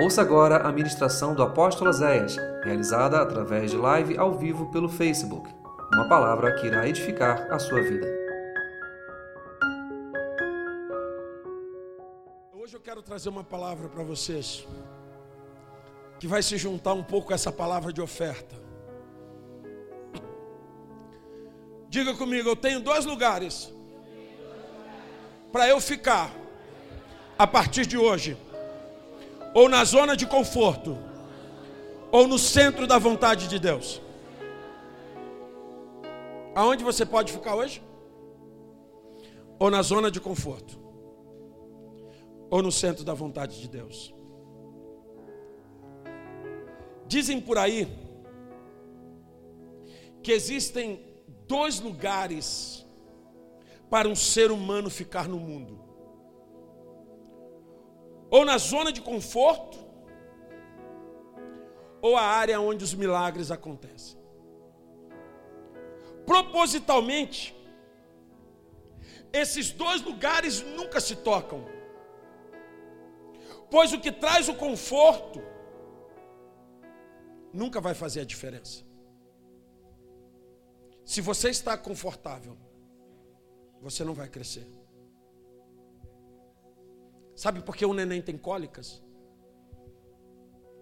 Ouça agora a ministração do apóstolo Zéias, realizada através de live ao vivo pelo Facebook. Uma palavra que irá edificar a sua vida. Hoje eu quero trazer uma palavra para vocês que vai se juntar um pouco a essa palavra de oferta. Diga comigo, eu tenho dois lugares para eu ficar a partir de hoje ou na zona de conforto, ou no centro da vontade de Deus. Aonde você pode ficar hoje? Ou na zona de conforto, ou no centro da vontade de Deus. Dizem por aí que existem dois lugares para um ser humano ficar no mundo ou na zona de conforto, ou a área onde os milagres acontecem. Propositalmente, esses dois lugares nunca se tocam, pois o que traz o conforto nunca vai fazer a diferença. Se você está confortável, você não vai crescer. Sabe por que o neném tem cólicas?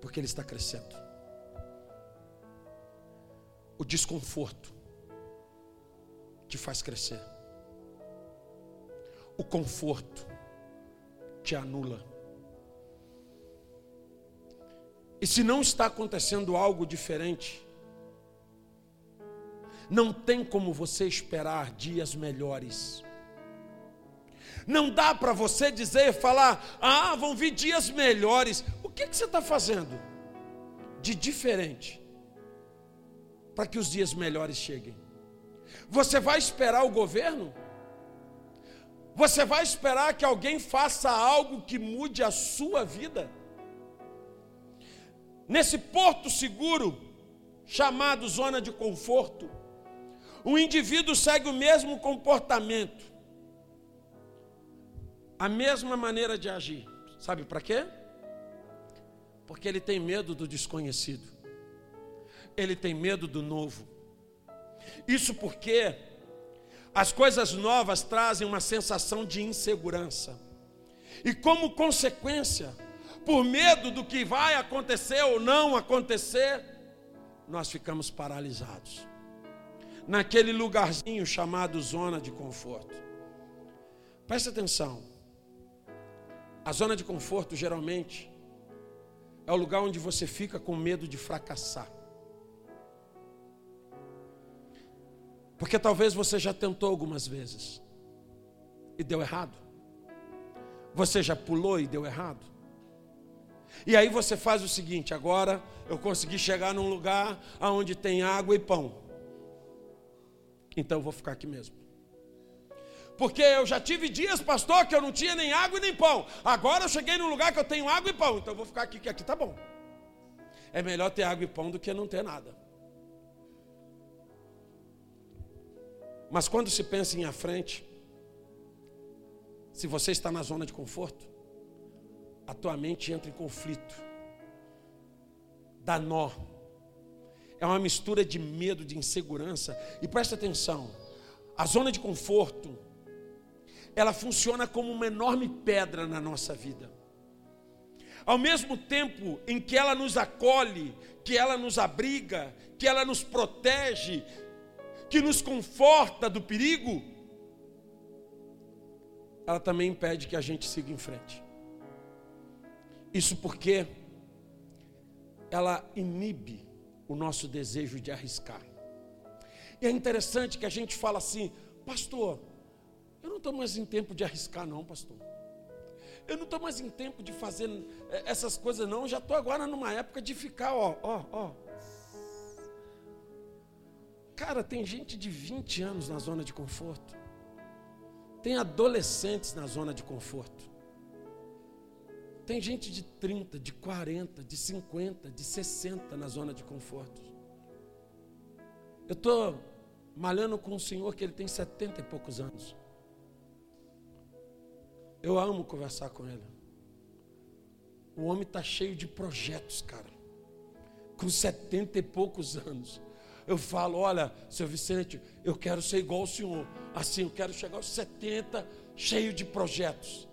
Porque ele está crescendo. O desconforto te faz crescer. O conforto te anula. E se não está acontecendo algo diferente, não tem como você esperar dias melhores. Não dá para você dizer, falar, ah, vão vir dias melhores. O que, que você está fazendo de diferente para que os dias melhores cheguem? Você vai esperar o governo? Você vai esperar que alguém faça algo que mude a sua vida? Nesse porto seguro, chamado zona de conforto, o indivíduo segue o mesmo comportamento a mesma maneira de agir. Sabe para quê? Porque ele tem medo do desconhecido. Ele tem medo do novo. Isso porque as coisas novas trazem uma sensação de insegurança. E como consequência, por medo do que vai acontecer ou não acontecer, nós ficamos paralisados. Naquele lugarzinho chamado zona de conforto. Preste atenção. A zona de conforto, geralmente, é o lugar onde você fica com medo de fracassar. Porque talvez você já tentou algumas vezes e deu errado. Você já pulou e deu errado. E aí você faz o seguinte: agora eu consegui chegar num lugar onde tem água e pão. Então eu vou ficar aqui mesmo. Porque eu já tive dias, pastor, que eu não tinha nem água e nem pão. Agora eu cheguei num lugar que eu tenho água e pão. Então eu vou ficar aqui, que aqui tá bom. É melhor ter água e pão do que não ter nada. Mas quando se pensa em à frente, se você está na zona de conforto, a tua mente entra em conflito, dá nó. É uma mistura de medo, de insegurança. E presta atenção: a zona de conforto ela funciona como uma enorme pedra na nossa vida. Ao mesmo tempo em que ela nos acolhe, que ela nos abriga, que ela nos protege, que nos conforta do perigo, ela também impede que a gente siga em frente. Isso porque ela inibe o nosso desejo de arriscar. E é interessante que a gente fala assim, pastor, eu não estou mais em tempo de arriscar, não, pastor. Eu não estou mais em tempo de fazer eh, essas coisas, não. Eu já estou agora numa época de ficar, ó, ó, ó. Cara, tem gente de 20 anos na zona de conforto. Tem adolescentes na zona de conforto. Tem gente de 30, de 40, de 50, de 60 na zona de conforto. Eu estou malhando com um senhor que ele tem 70 e poucos anos. Eu amo conversar com ele. O homem está cheio de projetos, cara. Com setenta e poucos anos. Eu falo, olha, seu Vicente, eu quero ser igual ao senhor. Assim, eu quero chegar aos 70, cheio de projetos.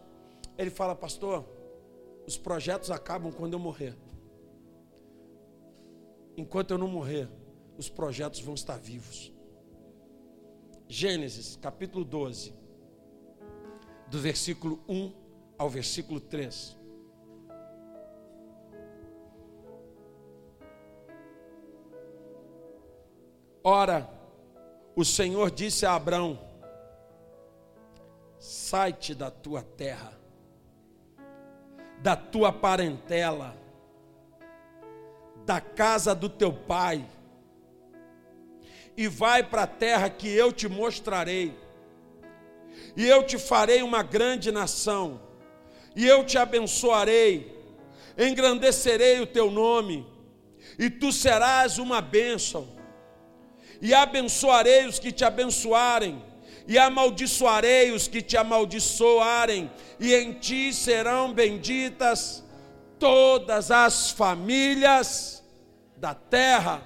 Ele fala, pastor, os projetos acabam quando eu morrer. Enquanto eu não morrer, os projetos vão estar vivos. Gênesis, capítulo 12, do versículo 1 ao versículo 3. Ora, o Senhor disse a Abraão: Sai-te da tua terra, da tua parentela, da casa do teu pai, e vai para a terra que eu te mostrarei, e eu te farei uma grande nação, e eu te abençoarei, engrandecerei o teu nome, e tu serás uma bênção e abençoarei os que te abençoarem, e amaldiçoarei os que te amaldiçoarem, e em ti serão benditas todas as famílias da terra.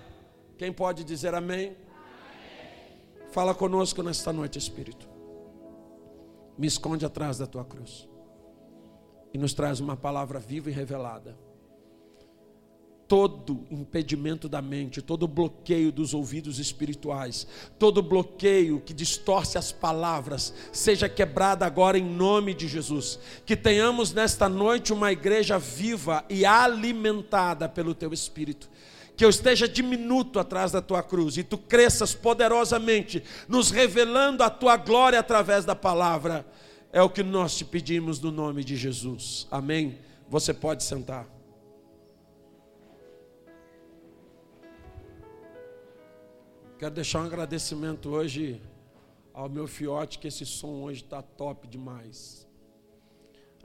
Quem pode dizer amém? amém? Fala conosco nesta noite, Espírito. Me esconde atrás da tua cruz e nos traz uma palavra viva e revelada todo impedimento da mente, todo bloqueio dos ouvidos espirituais, todo bloqueio que distorce as palavras, seja quebrado agora em nome de Jesus. Que tenhamos nesta noite uma igreja viva e alimentada pelo teu espírito. Que eu esteja diminuto atrás da tua cruz e tu cresças poderosamente, nos revelando a tua glória através da palavra. É o que nós te pedimos no nome de Jesus. Amém. Você pode sentar. Quero deixar um agradecimento hoje ao meu fiote, que esse som hoje está top demais.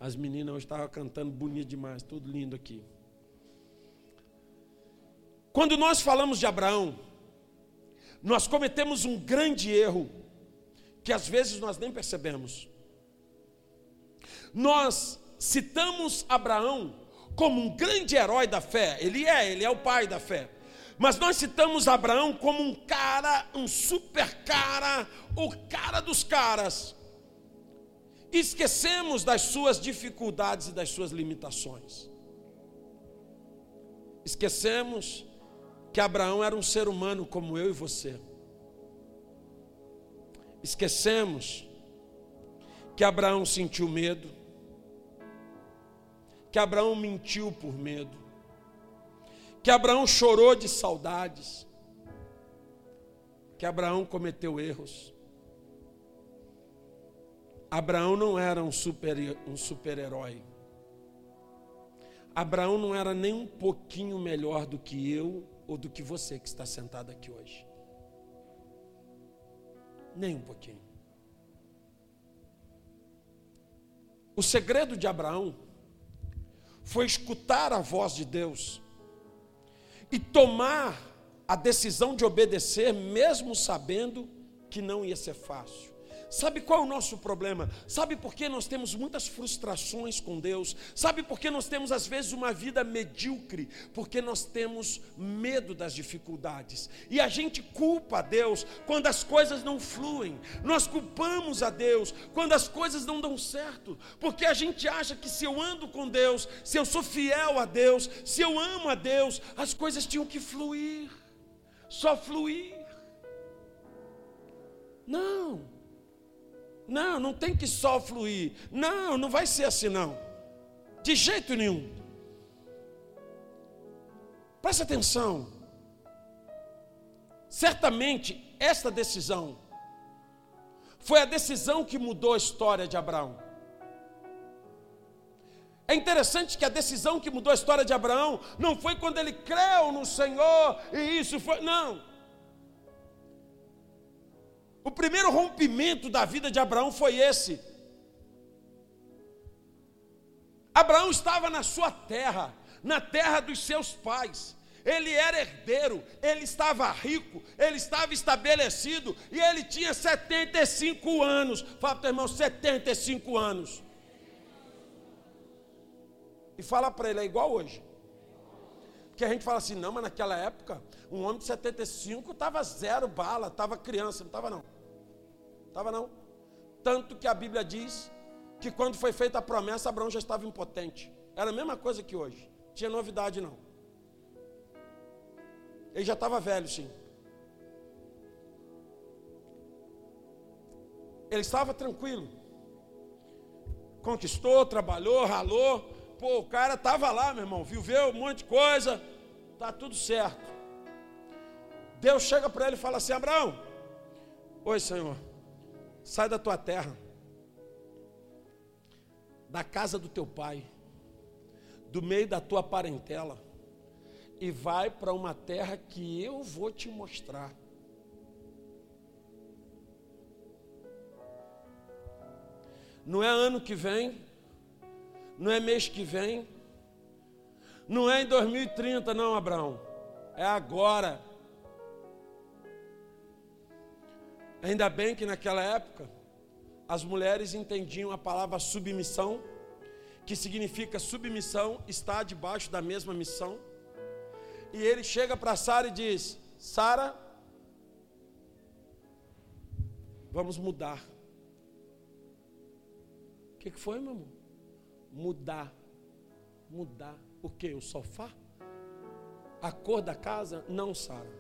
As meninas hoje estavam cantando bonito demais, tudo lindo aqui. Quando nós falamos de Abraão, nós cometemos um grande erro, que às vezes nós nem percebemos. Nós citamos Abraão como um grande herói da fé, ele é, ele é o pai da fé. Mas nós citamos Abraão como um cara, um super cara, o cara dos caras. Esquecemos das suas dificuldades e das suas limitações. Esquecemos que Abraão era um ser humano como eu e você. Esquecemos que Abraão sentiu medo, que Abraão mentiu por medo, que Abraão chorou de saudades, que Abraão cometeu erros. Abraão não era um super um super-herói. Abraão não era nem um pouquinho melhor do que eu ou do que você que está sentado aqui hoje. Nem um pouquinho. O segredo de Abraão foi escutar a voz de Deus e tomar a decisão de obedecer, mesmo sabendo que não ia ser fácil. Sabe qual é o nosso problema? Sabe por que nós temos muitas frustrações com Deus? Sabe por que nós temos às vezes uma vida medíocre? Porque nós temos medo das dificuldades. E a gente culpa a Deus quando as coisas não fluem. Nós culpamos a Deus quando as coisas não dão certo. Porque a gente acha que se eu ando com Deus, se eu sou fiel a Deus, se eu amo a Deus, as coisas tinham que fluir. Só fluir. Não. Não, não tem que só fluir. Não, não vai ser assim não. De jeito nenhum. Presta atenção. Certamente esta decisão foi a decisão que mudou a história de Abraão. É interessante que a decisão que mudou a história de Abraão não foi quando ele creu no Senhor e isso foi, não. O primeiro rompimento da vida de Abraão foi esse. Abraão estava na sua terra, na terra dos seus pais. Ele era herdeiro, ele estava rico, ele estava estabelecido e ele tinha 75 anos. Fala para o irmão, 75 anos. E fala para ele, é igual hoje. Porque a gente fala assim, não, mas naquela época, um homem de 75 estava zero bala, estava criança, não estava não. Estava não. Tanto que a Bíblia diz que quando foi feita a promessa, Abraão já estava impotente. Era a mesma coisa que hoje. Tinha novidade não. Ele já estava velho, sim. Ele estava tranquilo. Conquistou, trabalhou, ralou. Pô, o cara estava lá, meu irmão, viveu um monte de coisa. Tá tudo certo. Deus chega para ele e fala assim: Abraão, oi Senhor, sai da tua terra, da casa do teu pai, do meio da tua parentela, e vai para uma terra que eu vou te mostrar. Não é ano que vem, não é mês que vem, não é em 2030, não, Abraão. É agora. Ainda bem que naquela época as mulheres entendiam a palavra submissão, que significa submissão, está debaixo da mesma missão. E ele chega para Sara e diz: Sara, vamos mudar que, que foi, meu amor? Mudar. Mudar. O que? O sofá? A cor da casa? Não, Sara.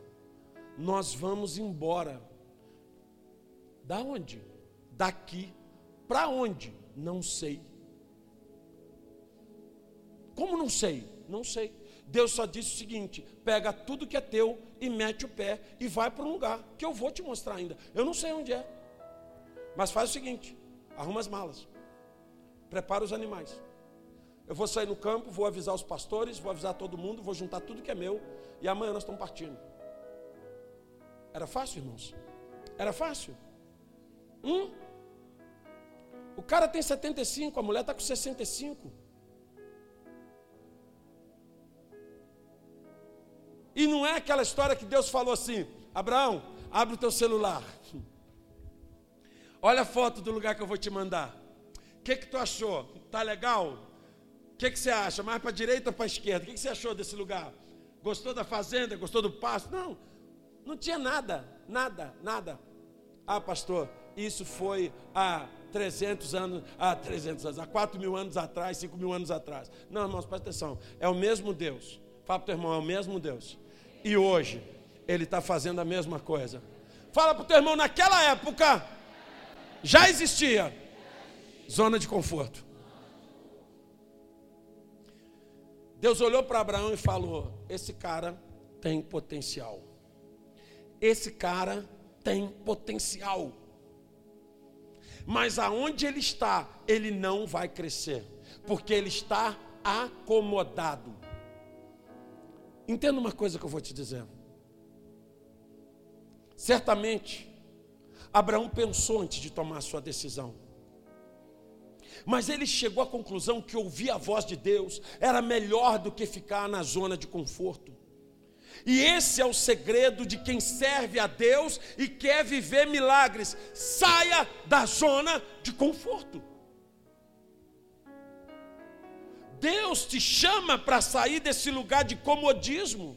Nós vamos embora. Da onde? Daqui. Para onde? Não sei. Como não sei? Não sei. Deus só disse o seguinte: pega tudo que é teu e mete o pé e vai para um lugar que eu vou te mostrar ainda. Eu não sei onde é. Mas faz o seguinte: arruma as malas prepara os animais. Eu vou sair no campo, vou avisar os pastores, vou avisar todo mundo, vou juntar tudo que é meu e amanhã nós estamos partindo. Era fácil, irmãos? Era fácil? Hum? O cara tem 75, a mulher está com 65. E não é aquela história que Deus falou assim: Abraão, abre o teu celular. Olha a foto do lugar que eu vou te mandar. O que, que tu achou? Tá legal? O que, que você acha? Mais para a direita ou para a esquerda? O que, que você achou desse lugar? Gostou da fazenda? Gostou do pasto? Não, não tinha nada, nada, nada. Ah, pastor, isso foi há 300 anos, há 300 anos, há 4 mil anos atrás, 5 mil anos atrás. Não, irmãos, presta atenção. É o mesmo Deus. Fala para o teu irmão, é o mesmo Deus. E hoje, Ele está fazendo a mesma coisa. Fala para o teu irmão, naquela época, já existia Zona de conforto. Deus olhou para Abraão e falou: Esse cara tem potencial. Esse cara tem potencial. Mas aonde ele está, ele não vai crescer, porque ele está acomodado. Entenda uma coisa que eu vou te dizer. Certamente, Abraão pensou antes de tomar sua decisão. Mas ele chegou à conclusão que ouvir a voz de Deus era melhor do que ficar na zona de conforto. E esse é o segredo de quem serve a Deus e quer viver milagres. Saia da zona de conforto. Deus te chama para sair desse lugar de comodismo.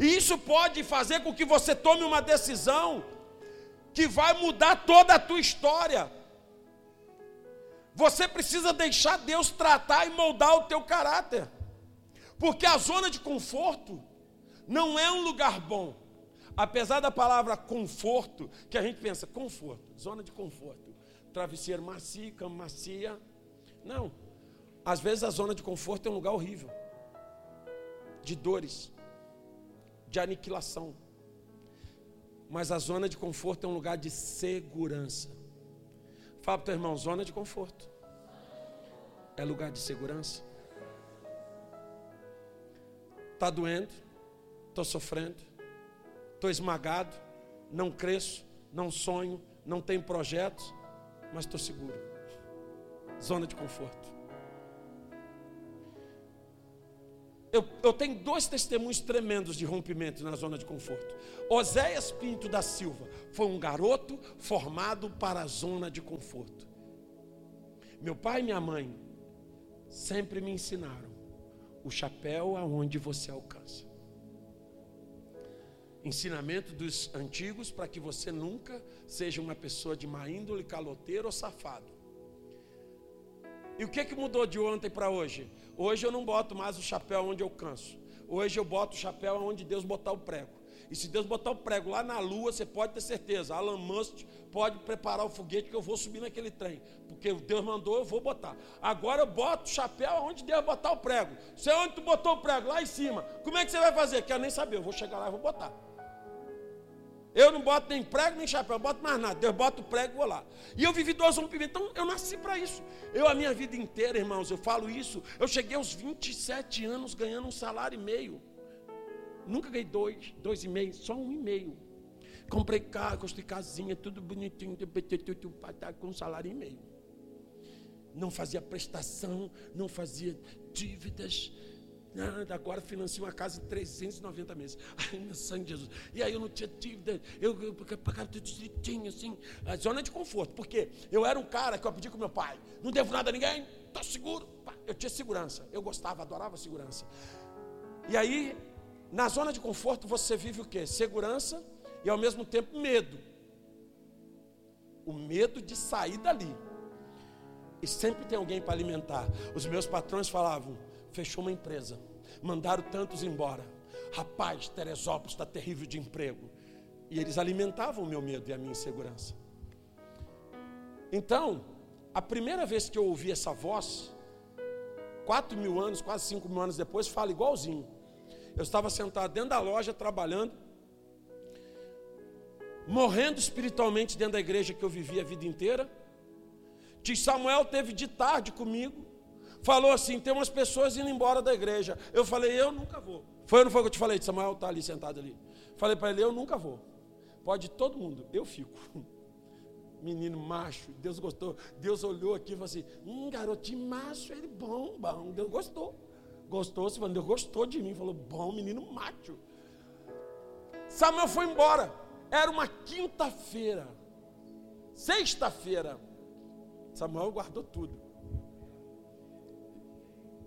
E isso pode fazer com que você tome uma decisão que vai mudar toda a tua história. Você precisa deixar Deus tratar e moldar o teu caráter. Porque a zona de conforto não é um lugar bom. Apesar da palavra conforto, que a gente pensa, conforto, zona de conforto. Travesseiro macio, cama macia. Não. Às vezes a zona de conforto é um lugar horrível. De dores. De aniquilação. Mas a zona de conforto é um lugar de segurança. Fala para o teu irmão, zona de conforto. É lugar de segurança. Está doendo, estou sofrendo, estou esmagado, não cresço, não sonho, não tenho projetos, mas estou seguro. Zona de conforto. Eu, eu, tenho dois testemunhos tremendos de rompimento na zona de conforto. Oséias Pinto da Silva foi um garoto formado para a zona de conforto. Meu pai e minha mãe sempre me ensinaram: o chapéu aonde você alcança. Ensinamento dos antigos para que você nunca seja uma pessoa de má índole, caloteiro ou safado. E o que, que mudou de ontem para hoje? Hoje eu não boto mais o chapéu onde eu canso. Hoje eu boto o chapéu onde Deus botar o prego. E se Deus botar o prego lá na lua, você pode ter certeza. Alan Musk pode preparar o foguete que eu vou subir naquele trem. Porque Deus mandou, eu vou botar. Agora eu boto o chapéu onde Deus botar o prego. Sei onde tu botou o prego? Lá em cima. Como é que você vai fazer? Quero nem saber. Eu vou chegar lá e vou botar. Eu não boto nem prego nem chapéu, eu boto mais nada. Deus bota o prego e vou lá. E eu vivi dois rompimentos. Então eu nasci para isso. Eu, a minha vida inteira, irmãos, eu falo isso. Eu cheguei aos 27 anos ganhando um salário e meio. Nunca ganhei dois, dois e meio, só um e meio. Comprei carro, construí casinha, tudo bonitinho, com um salário e meio. Não fazia prestação, não fazia dívidas Nada, agora financia uma casa de 390 meses. Ai, meu sangue de Jesus. E aí eu não tinha dívida, eu, eu pagava tudo direitinho, assim. A zona de conforto. Porque eu era um cara que eu pedi com meu pai: não devo nada a ninguém, estou seguro. Eu tinha segurança. Eu gostava, adorava segurança. E aí, na zona de conforto, você vive o quê? Segurança e ao mesmo tempo medo. O medo de sair dali. E sempre tem alguém para alimentar. Os meus patrões falavam: fechou uma empresa, mandaram tantos embora. Rapaz, Teresópolis está terrível de emprego. E eles alimentavam o meu medo e a minha insegurança. Então, a primeira vez que eu ouvi essa voz, quatro mil anos, quase cinco mil anos depois, fala igualzinho. Eu estava sentado dentro da loja trabalhando, morrendo espiritualmente dentro da igreja que eu vivi a vida inteira. Tio Samuel teve de tarde comigo falou assim: tem umas pessoas indo embora da igreja. Eu falei: eu nunca vou. Foi ou não foi que eu te falei? Samuel está ali sentado ali. Falei para ele: eu nunca vou. Pode todo mundo, eu fico. Menino macho, Deus gostou. Deus olhou aqui e falou assim: hum, garotinho macho, ele bom, bom. Deus gostou. Gostou, se Deus gostou de mim. Falou: bom, menino macho. Samuel foi embora. Era uma quinta-feira. Sexta-feira. Samuel guardou tudo.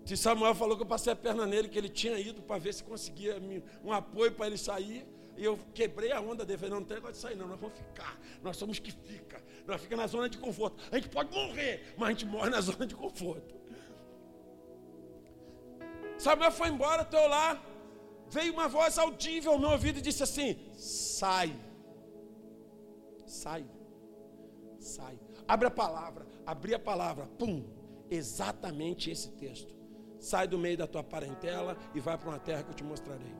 Se Samuel falou que eu passei a perna nele, que ele tinha ido para ver se conseguia um apoio para ele sair. E eu quebrei a onda dele. Falei, não, não tem negócio de sair, não. Nós vamos ficar. Nós somos que fica. Nós ficamos na zona de conforto. A gente pode morrer, mas a gente morre na zona de conforto. Samuel foi embora, estou lá. Veio uma voz audível ao meu ouvido e disse assim: sai. Sai. Sai. Abre a palavra. Abri a palavra. Pum. Exatamente esse texto. Sai do meio da tua parentela e vai para uma terra que eu te mostrarei.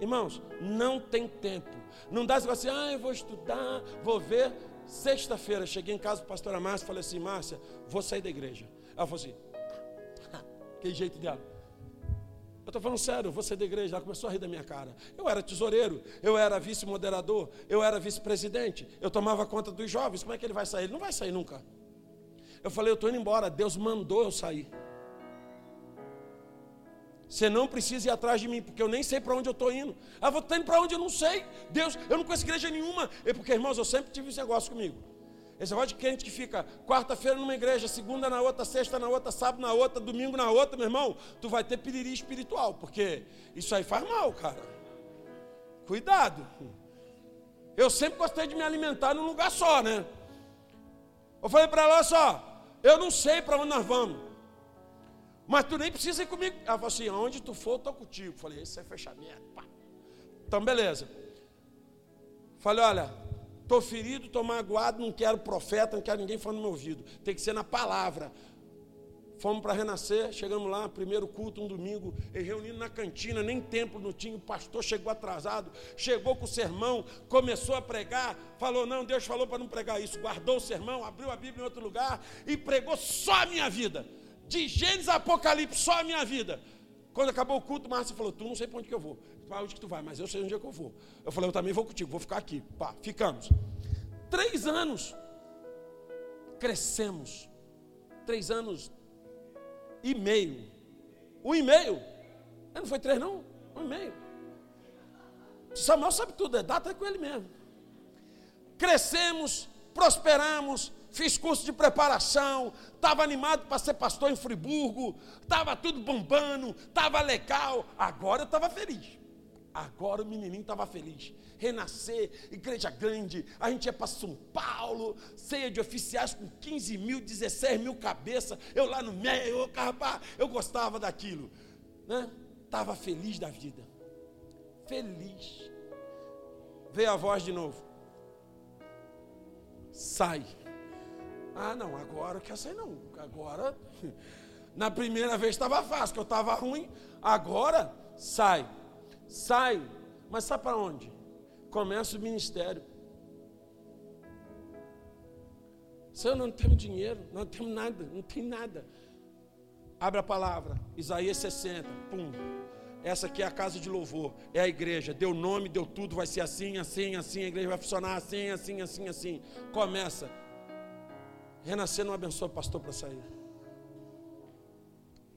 Irmãos, não tem tempo. Não dá assim, ah, eu vou estudar, vou ver. Sexta-feira, cheguei em casa do pastora Márcia falei assim, Márcia, vou sair da igreja. Ela falou assim, que jeito dela. Eu estou falando sério, sair da igreja. Ela começou a rir da minha cara. Eu era tesoureiro, eu era vice-moderador, eu era vice-presidente, eu tomava conta dos jovens. Como é que ele vai sair? Ele não vai sair nunca. Eu falei, eu estou indo embora. Deus mandou eu sair. Você não precisa ir atrás de mim, porque eu nem sei para onde eu estou indo. Ah, vou estar indo para onde eu não sei. Deus, eu não conheço igreja nenhuma. Porque, irmãos, eu sempre tive esse negócio comigo. Esse negócio de crente que fica quarta-feira numa igreja, segunda na outra, sexta na outra, sábado na outra, domingo na outra, meu irmão, tu vai ter piriri espiritual, porque isso aí faz mal, cara. Cuidado. Eu sempre gostei de me alimentar num lugar só, né? Eu falei para ela, só, eu não sei para onde nós vamos. Mas tu nem precisa ir comigo. Ela falou assim: onde tu for, eu estou contigo. Falei: esse é fechamento. Pá. Então, beleza. Falei: olha, estou ferido, estou magoado, não quero profeta, não quero ninguém falando no meu ouvido. Tem que ser na palavra. Fomos para renascer, chegamos lá, primeiro culto, um domingo, reunindo na cantina, nem templo não tinha, o pastor chegou atrasado, chegou com o sermão, começou a pregar, falou: não, Deus falou para não pregar isso, guardou o sermão, abriu a Bíblia em outro lugar e pregou só a minha vida de Gênesis a Apocalipse, só a minha vida. Quando acabou o culto, Márcia falou: Tu não sei para onde que eu vou. Onde que tu vai, mas eu sei onde é que eu vou. Eu falei: Eu também vou contigo, vou ficar aqui. Pá, ficamos. Três anos. Crescemos. Três anos e meio. Um e meio. Não foi três, não? Um e meio. Samuel sabe tudo, é data com ele mesmo. Crescemos, prosperamos, fiz curso de preparação, estava animado para ser pastor em Friburgo, estava tudo bombando, estava legal. Agora eu estava feliz. Agora o menininho estava feliz. Renascer, igreja grande, a gente ia para São Paulo, ceia de oficiais com 15 mil, 16 mil cabeças, eu lá no meio, eu, eu gostava daquilo. Né? Estava feliz da vida. Feliz. Veio a voz de novo. Sai. Ah, não, agora eu quero sair não. Agora, na primeira vez estava fácil, que eu estava ruim. Agora, sai. Sai. Mas sai para onde? Começa o ministério. Senhor, não temos dinheiro, não temos nada, não tem nada. Abre a palavra, Isaías 60, pum. Essa aqui é a casa de louvor, é a igreja. Deu nome, deu tudo, vai ser assim, assim, assim. A igreja vai funcionar assim, assim, assim, assim. Começa. Renascer não abençoa o pastor para sair.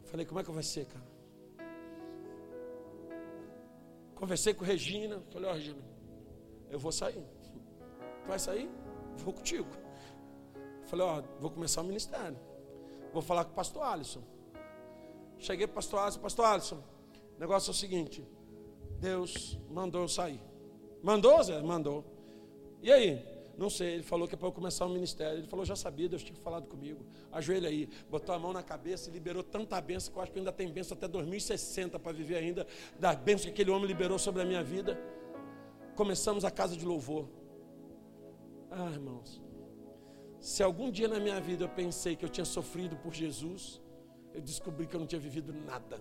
Falei, como é que vai ser, cara? Conversei com Regina. Falei, ó, oh, Regina, eu vou sair. Vai sair? Vou contigo. Falei, ó, oh, vou começar o ministério. Vou falar com o pastor Alisson. Cheguei para o pastor Alisson, pastor Alisson o negócio é o seguinte: Deus mandou eu sair. Mandou, Zé? Mandou. E aí? Não sei, ele falou que é para eu começar o um ministério. Ele falou, já sabia, Deus tinha falado comigo. Ajoelha aí, botou a mão na cabeça e liberou tanta bênção que eu acho que ainda tem bênção até 2060 para viver ainda, da bênção que aquele homem liberou sobre a minha vida. Começamos a casa de louvor. Ah, irmãos, se algum dia na minha vida eu pensei que eu tinha sofrido por Jesus, eu descobri que eu não tinha vivido nada.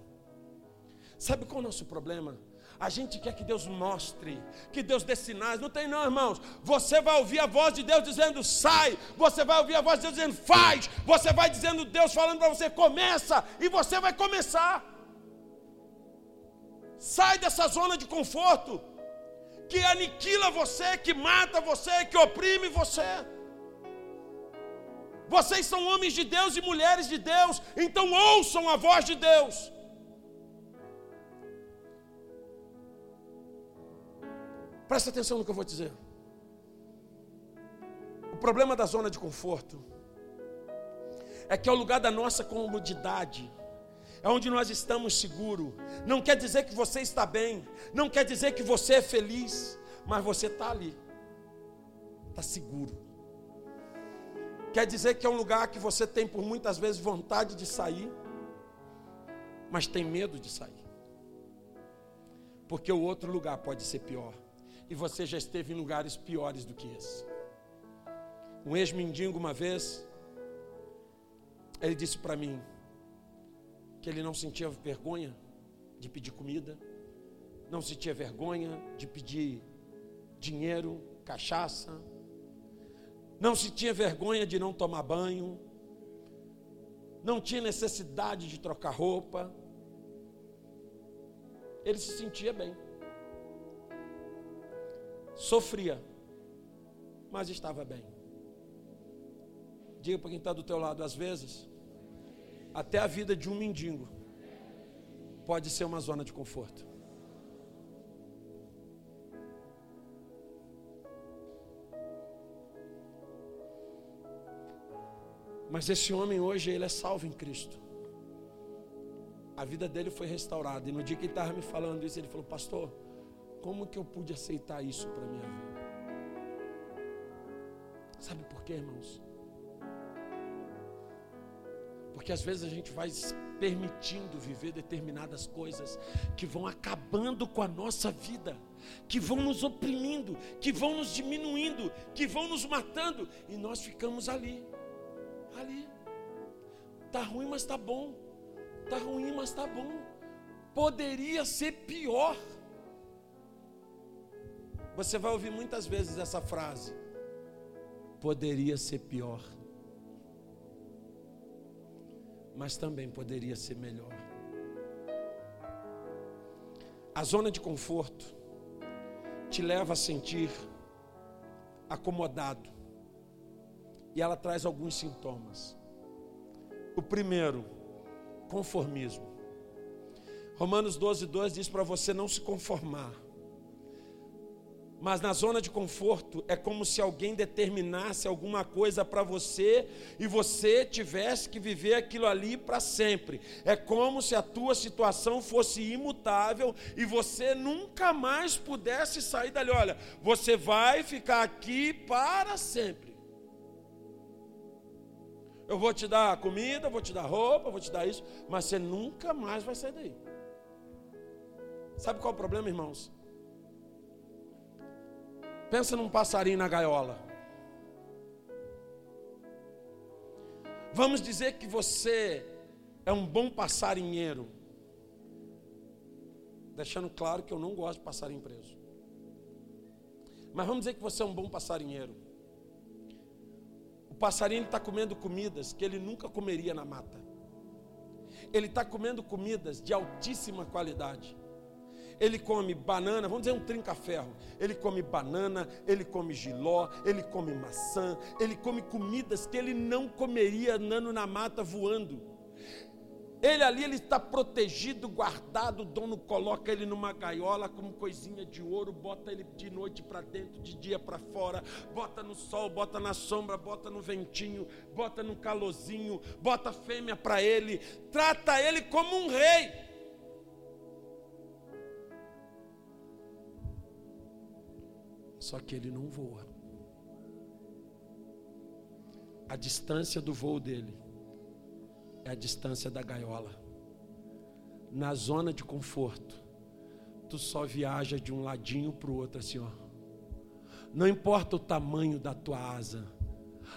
Sabe qual é o nosso problema? A gente quer que Deus mostre, que Deus dê sinais. Não tem, não, irmãos. Você vai ouvir a voz de Deus dizendo sai, você vai ouvir a voz de Deus dizendo faz, você vai dizendo Deus falando para você começa, e você vai começar. Sai dessa zona de conforto que aniquila você, que mata você, que oprime você. Vocês são homens de Deus e mulheres de Deus, então ouçam a voz de Deus. Presta atenção no que eu vou dizer. O problema da zona de conforto é que é o lugar da nossa comodidade, é onde nós estamos seguros. Não quer dizer que você está bem, não quer dizer que você é feliz, mas você está ali, está seguro. Quer dizer que é um lugar que você tem por muitas vezes vontade de sair, mas tem medo de sair, porque o outro lugar pode ser pior e você já esteve em lugares piores do que esse. Um ex-mendigo, uma vez, ele disse para mim que ele não sentia vergonha de pedir comida, não sentia vergonha de pedir dinheiro, cachaça, não sentia vergonha de não tomar banho, não tinha necessidade de trocar roupa, ele se sentia bem sofria, mas estava bem. Diga para quem está do teu lado, às vezes, até a vida de um mendigo pode ser uma zona de conforto. Mas esse homem hoje, ele é salvo em Cristo. A vida dele foi restaurada. E no dia que ele estava me falando isso, ele falou: Pastor, como que eu pude aceitar isso para minha vida? Sabe por quê, irmãos? Porque às vezes a gente vai permitindo viver determinadas coisas que vão acabando com a nossa vida, que vão nos oprimindo, que vão nos diminuindo, que vão nos matando, e nós ficamos ali, ali. Tá ruim, mas tá bom. Tá ruim, mas tá bom. Poderia ser pior. Você vai ouvir muitas vezes essa frase: poderia ser pior, mas também poderia ser melhor. A zona de conforto te leva a sentir acomodado, e ela traz alguns sintomas. O primeiro, conformismo. Romanos 12, 2 diz para você não se conformar Mas na zona de conforto é como se alguém determinasse alguma coisa para você e você tivesse que viver aquilo ali para sempre. É como se a tua situação fosse imutável e você nunca mais pudesse sair dali. Olha, você vai ficar aqui para sempre. Eu vou te dar comida, vou te dar roupa, vou te dar isso, mas você nunca mais vai sair daí. Sabe qual é o problema, irmãos? Pensa num passarinho na gaiola. Vamos dizer que você é um bom passarinheiro. Deixando claro que eu não gosto de passarinho preso. Mas vamos dizer que você é um bom passarinheiro. O passarinho está comendo comidas que ele nunca comeria na mata. Ele está comendo comidas de altíssima qualidade ele come banana, vamos dizer um trinca-ferro. Ele come banana, ele come giló, ele come maçã, ele come comidas que ele não comeria andando na mata voando. Ele ali ele está protegido, guardado, o dono coloca ele numa gaiola como coisinha de ouro, bota ele de noite para dentro, de dia para fora, bota no sol, bota na sombra, bota no ventinho, bota no calorzinho, bota fêmea para ele, trata ele como um rei. Só que ele não voa. A distância do voo dele é a distância da gaiola. Na zona de conforto, tu só viaja de um ladinho para o outro assim, ó. Não importa o tamanho da tua asa.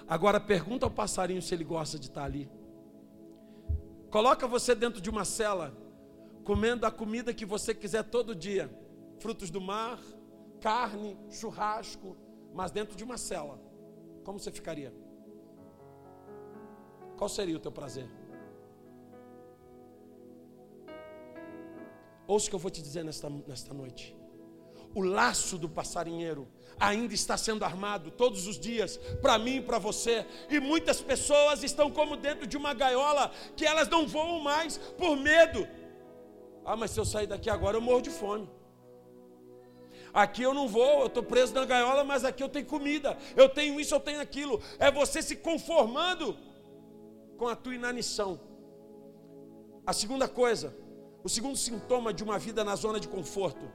Agora pergunta ao passarinho se ele gosta de estar ali. Coloca você dentro de uma cela, comendo a comida que você quiser todo dia. Frutos do mar, carne, churrasco, mas dentro de uma cela, como você ficaria? Qual seria o teu prazer? Ouça o que eu vou te dizer nesta, nesta noite. O laço do passarinheiro ainda está sendo armado todos os dias, para mim e para você. E muitas pessoas estão como dentro de uma gaiola que elas não voam mais por medo. Ah, mas se eu sair daqui agora eu morro de fome. Aqui eu não vou, eu estou preso na gaiola, mas aqui eu tenho comida, eu tenho isso, eu tenho aquilo. É você se conformando com a tua inanição. A segunda coisa, o segundo sintoma de uma vida na zona de conforto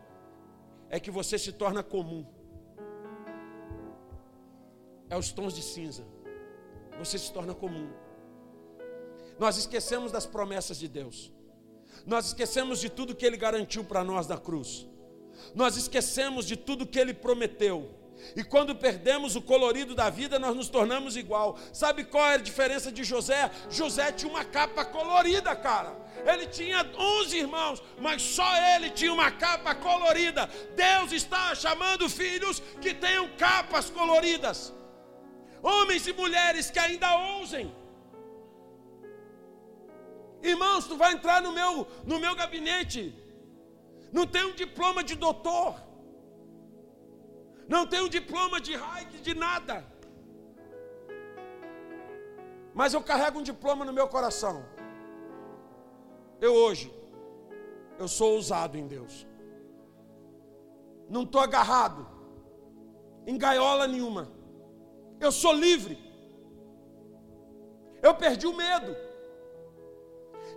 é que você se torna comum. É os tons de cinza. Você se torna comum. Nós esquecemos das promessas de Deus. Nós esquecemos de tudo que Ele garantiu para nós na cruz nós esquecemos de tudo que ele prometeu. E quando perdemos o colorido da vida, nós nos tornamos igual. Sabe qual é a diferença de José? José tinha uma capa colorida, cara. Ele tinha 11 irmãos, mas só ele tinha uma capa colorida. Deus está chamando filhos que tenham capas coloridas. Homens e mulheres que ainda ousem. Irmãos, tu vai entrar no meu no meu gabinete não tem um diploma de doutor, não tem um diploma de Reich, de nada. Mas eu carrego um diploma no meu coração. Eu hoje, eu sou ousado em Deus. Não estou agarrado em gaiola nenhuma. Eu sou livre. Eu perdi o medo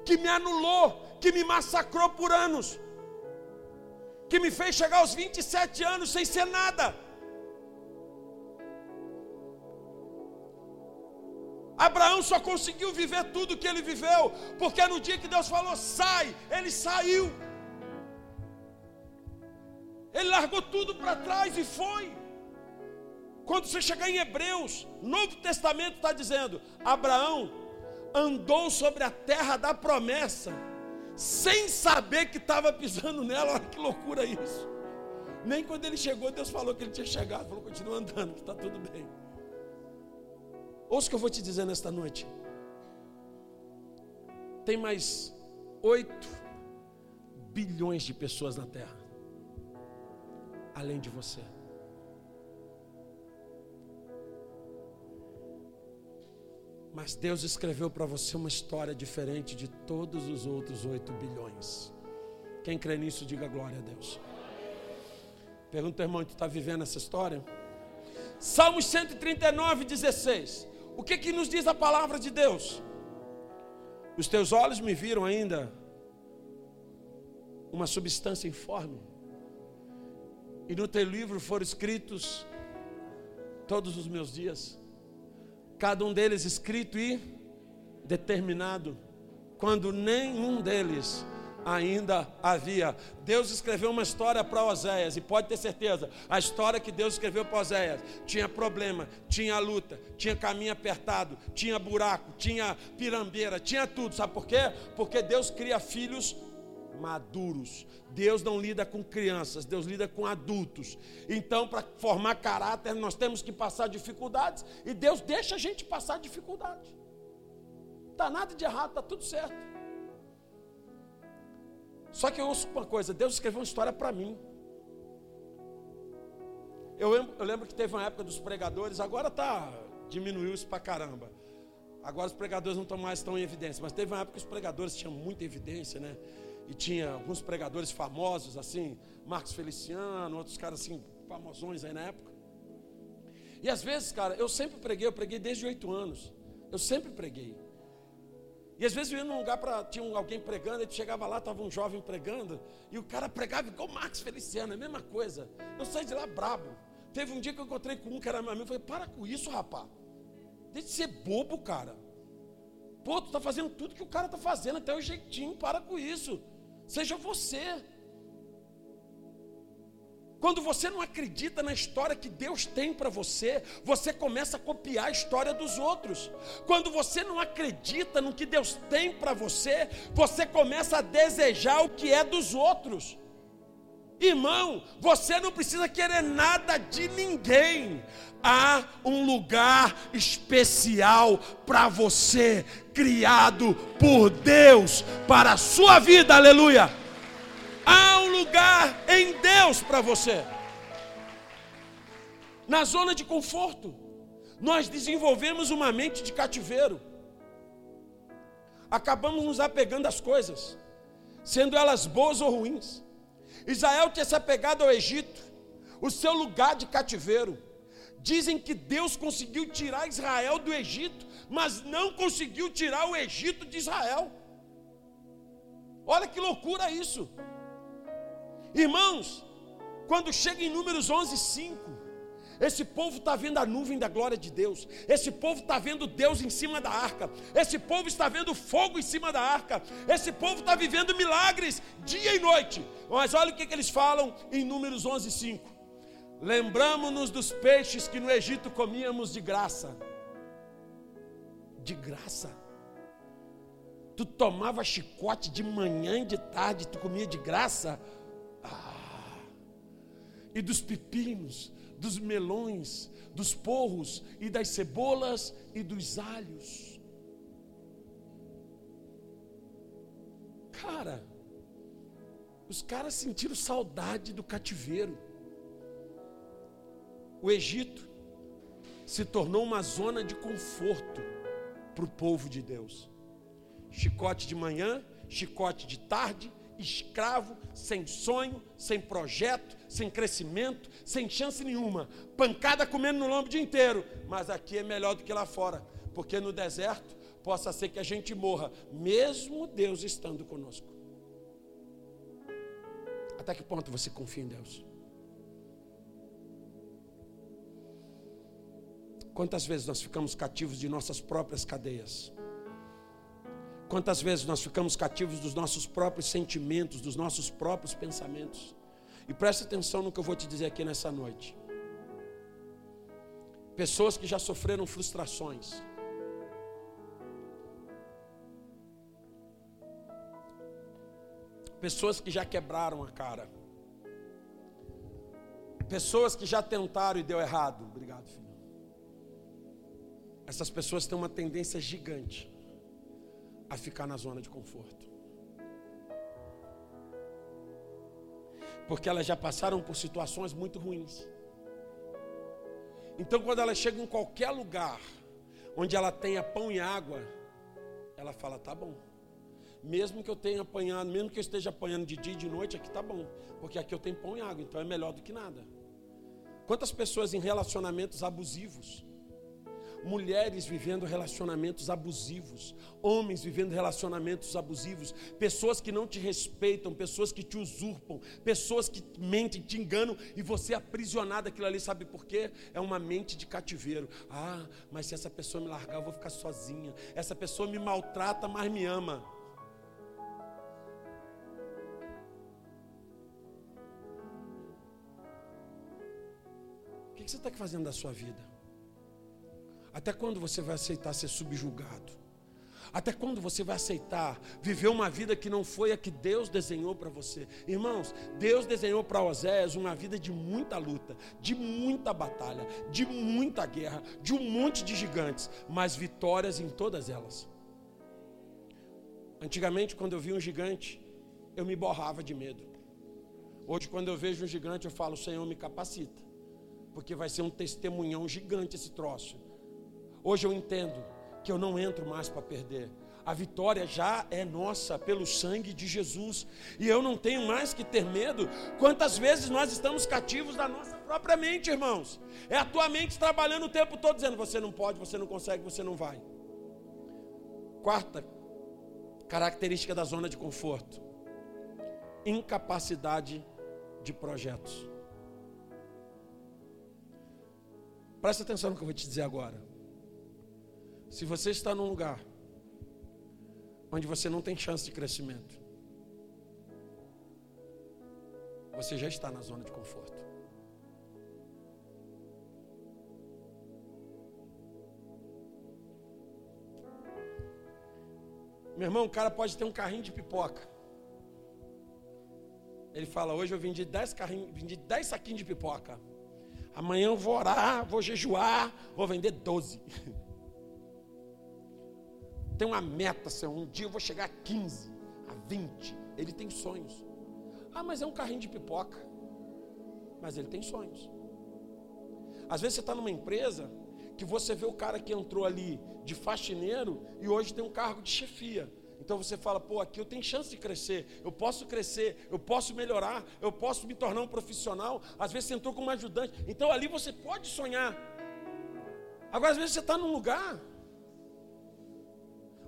que me anulou, que me massacrou por anos que me fez chegar aos 27 anos sem ser nada. Abraão só conseguiu viver tudo que ele viveu, porque no dia que Deus falou, sai, ele saiu. Ele largou tudo para trás e foi. Quando você chegar em Hebreus, Novo Testamento está dizendo: Abraão andou sobre a terra da promessa sem saber que estava pisando nela. Olha que loucura isso. Nem quando ele chegou, Deus falou que ele tinha chegado. Falou, continua andando, que está tudo bem. Ouça o que eu vou te dizer nesta noite. Tem mais oito bilhões de pessoas na Terra, além de você. Mas Deus escreveu para você uma história diferente de todos os outros 8 bilhões. Quem crê nisso, diga glória a Deus. Pergunta, irmão, tu está vivendo essa história? Salmos 139, 16. O que que nos diz a palavra de Deus? Os teus olhos me viram ainda uma substância informe. E no teu livro foram escritos todos os meus dias, cada um deles escrito e determinado, quando nenhum deles ainda havia. Deus escreveu uma história para Oséias, e pode ter certeza, a história que Deus escreveu para Oséias tinha problema, tinha luta, tinha caminho apertado, tinha buraco, tinha pirambeira, tinha tudo. Sabe por quê? Porque Deus cria filhos maduros. Deus não lida com crianças, Deus lida com adultos. Então, para formar caráter, nós temos que passar dificuldades, e Deus deixa a gente passar dificuldades. Está nada de errado, está tudo certo. Só que eu ouço uma coisa: Deus escreveu uma história para mim. Eu lembro, eu lembro, que teve uma época dos pregadores, agora tá, diminuiu isso para caramba. Agora os pregadores não estão mais tão em evidência, mas teve uma época que os pregadores tinham muita evidência, né? E tinha alguns pregadores famosos, assim, Marcos Feliciano, outros caras assim, famosões aí na época. E às vezes, cara, eu sempre preguei, eu preguei desde oito anos. Eu sempre preguei. E às vezes eu ia num lugar para. Tinha alguém pregando, e chegava lá, estava um jovem pregando, e o cara pregava igual Marcos Feliciano, é a mesma coisa. Eu saí de lá brabo. Teve um dia que eu encontrei com um que era meu amigo, falei, para com isso, rapaz. Deixa de ser bobo, cara. Pô, tu está fazendo tudo que o cara está fazendo, até o jeitinho, para com isso. Seja você. Quando você não acredita na história que Deus tem para você, você começa a copiar a história dos outros. Quando você não acredita no que Deus tem para você, você começa a desejar o que é dos outros. Irmão, você não precisa querer nada de ninguém. Há um lugar especial para você, criado por Deus para a sua vida, aleluia. Há um lugar em Deus para você. Na zona de conforto, nós desenvolvemos uma mente de cativeiro. Acabamos nos apegando às coisas, sendo elas boas ou ruins. Israel tinha se apegado ao Egito, o seu lugar de cativeiro. Dizem que Deus conseguiu tirar Israel do Egito, mas não conseguiu tirar o Egito de Israel. Olha que loucura isso. Irmãos, quando chega em Números 11, 5, esse povo está vendo a nuvem da glória de Deus. Esse povo está vendo Deus em cima da arca. Esse povo está vendo fogo em cima da arca. Esse povo está vivendo milagres dia e noite. Mas olha o que, que eles falam em Números 11, 5. Lembramos-nos dos peixes que no Egito comíamos de graça. De graça. Tu tomava chicote de manhã e de tarde, tu comia de graça e dos pepinos, dos melões, dos porros e das cebolas e dos alhos. Cara, os caras sentiram saudade do cativeiro. O Egito se tornou uma zona de conforto para o povo de Deus. Chicote de manhã, chicote de tarde, escravo, sem sonho, sem projeto, sem crescimento, sem chance nenhuma, pancada comendo no lombo o dia inteiro. Mas aqui é melhor do que lá fora, porque no deserto possa ser que a gente morra, mesmo Deus estando conosco. Até que ponto você confia em Deus? Quantas vezes nós ficamos cativos de nossas próprias cadeias? Quantas vezes nós ficamos cativos dos nossos próprios sentimentos, dos nossos próprios pensamentos? E preste atenção no que eu vou te dizer aqui nessa noite. Pessoas que já sofreram frustrações. Pessoas que já quebraram a cara. Pessoas que já tentaram e deu errado. Obrigado, filho. Essas pessoas têm uma tendência gigante a ficar na zona de conforto. Porque elas já passaram por situações muito ruins. Então, quando ela chega em qualquer lugar onde ela tenha pão e água, ela fala: tá bom. mesmo que eu tenha apanhado, mesmo que eu esteja apanhando de dia e de noite, aqui tá bom, porque aqui eu tenho pão e água, então é melhor do que nada. Quantas pessoas em relacionamentos abusivos, mulheres vivendo relacionamentos abusivos, homens vivendo relacionamentos abusivos, pessoas que não te respeitam, pessoas que te usurpam, pessoas que mentem, te enganam e você é aprisionado aquilo ali, sabe por quê? É uma mente de cativeiro. Ah, mas se essa pessoa me largar, eu vou ficar sozinha. Essa pessoa me maltrata, mas me ama. que você está fazendo da sua vida? Até quando você vai aceitar ser subjugado? Até quando você vai aceitar viver uma vida que não foi a que Deus desenhou para você? Irmãos, Deus desenhou para Oséias uma vida de muita luta, de muita batalha, de muita guerra, de um monte de gigantes, mas vitórias em todas elas. Antigamente, quando eu vi um gigante, eu me borrava de medo. Hoje, quando eu vejo um gigante, eu falo: Senhor, me capacita porque vai ser um testemunhão gigante esse troço. Hoje eu entendo que eu não entro mais para perder. A vitória já é nossa pelo sangue de Jesus. E eu não tenho mais que ter medo. Quantas vezes nós estamos cativos da nossa própria mente, irmãos? É a tua mente trabalhando o tempo todo dizendo: você não pode, você não consegue, você não vai. Quarta característica da zona de conforto: incapacidade de projetos. Presta atenção no que eu vou te dizer agora. Se você está num lugar onde você não tem chance de crescimento, você já está na zona de conforto. Meu irmão, o cara pode ter um carrinho de pipoca. Ele fala: Hoje eu vendi 10 carrinhos, vendi 10 saquinhos de pipoca. Amanhã eu vou orar, vou jejuar, vou vender 12. Tem uma meta, Senhor. Um dia eu vou chegar a 15, a 20. Ele tem sonhos. Ah, mas é um carrinho de pipoca. Mas ele tem sonhos. Às vezes você está numa empresa que você vê o cara que entrou ali de faxineiro e hoje tem um cargo de chefia. Então você fala, pô, aqui eu tenho chance de crescer, eu posso crescer, eu posso melhorar, eu posso me tornar um profissional. Às vezes você entrou como ajudante, então ali você pode sonhar. Agora, às vezes você está num lugar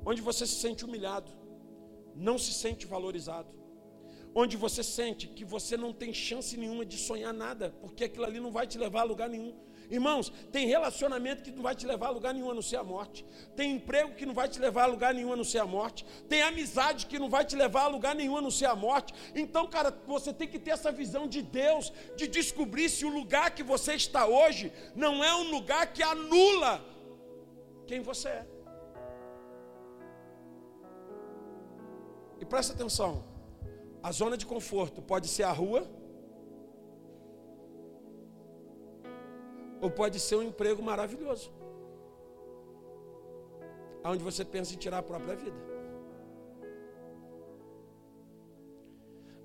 onde você se sente humilhado, não se sente valorizado, onde você sente que você não tem chance nenhuma de sonhar nada, porque aquilo ali não vai te levar a lugar nenhum. Irmãos, tem relacionamento que não vai te levar a lugar nenhum a não ser a morte. Tem emprego que não vai te levar a lugar nenhum a não ser a morte. Tem amizade que não vai te levar a lugar nenhum a não ser a morte. Então, cara, você tem que ter essa visão de Deus, de descobrir se o lugar que você está hoje não é um lugar que anula quem você é. Presta atenção: a zona de conforto pode ser a rua Ou pode ser um emprego maravilhoso. Onde você pensa em tirar a própria vida.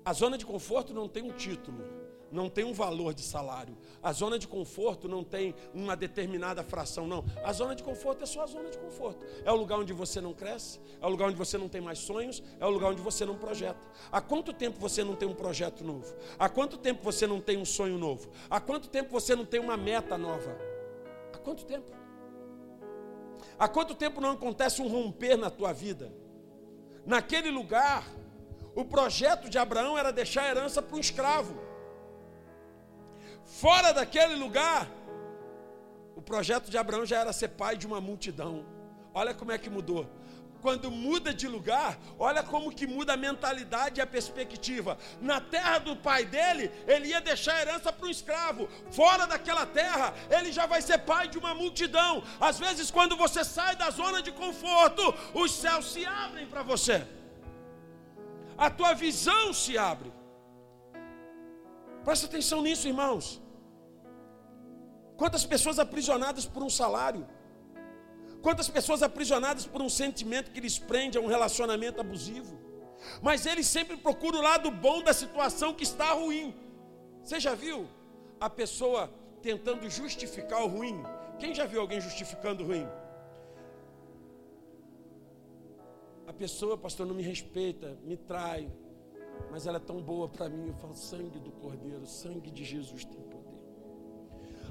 A zona de conforto não tem um título não tem um valor de salário. A zona de conforto não tem uma determinada fração, não. A zona de conforto é só a zona de conforto. É o lugar onde você não cresce, é o lugar onde você não tem mais sonhos, é o lugar onde você não projeta. Há quanto tempo você não tem um projeto novo? Há quanto tempo você não tem um sonho novo? Há quanto tempo você não tem uma meta nova? Há quanto tempo? Há quanto tempo não acontece um romper na tua vida? Naquele lugar, o projeto de Abraão era deixar a herança para um escravo. Fora daquele lugar, o projeto de Abraão já era ser pai de uma multidão. Olha como é que mudou. Quando muda de lugar, olha como que muda a mentalidade e a perspectiva. Na terra do pai dele, ele ia deixar a herança para um escravo. Fora daquela terra, ele já vai ser pai de uma multidão. Às vezes, quando você sai da zona de conforto, os céus se abrem para você. A tua visão se abre. Presta atenção nisso, irmãos. Quantas pessoas aprisionadas por um salário? Quantas pessoas aprisionadas por um sentimento que lhes prende a um relacionamento abusivo? Mas eles sempre procuram o lado bom da situação que está ruim. Você já viu a pessoa tentando justificar o ruim? Quem já viu alguém justificando o ruim? A pessoa, pastor, não me respeita, me trai, mas ela é tão boa para mim. Eu falo, sangue do Cordeiro, sangue de Jesus tem poder.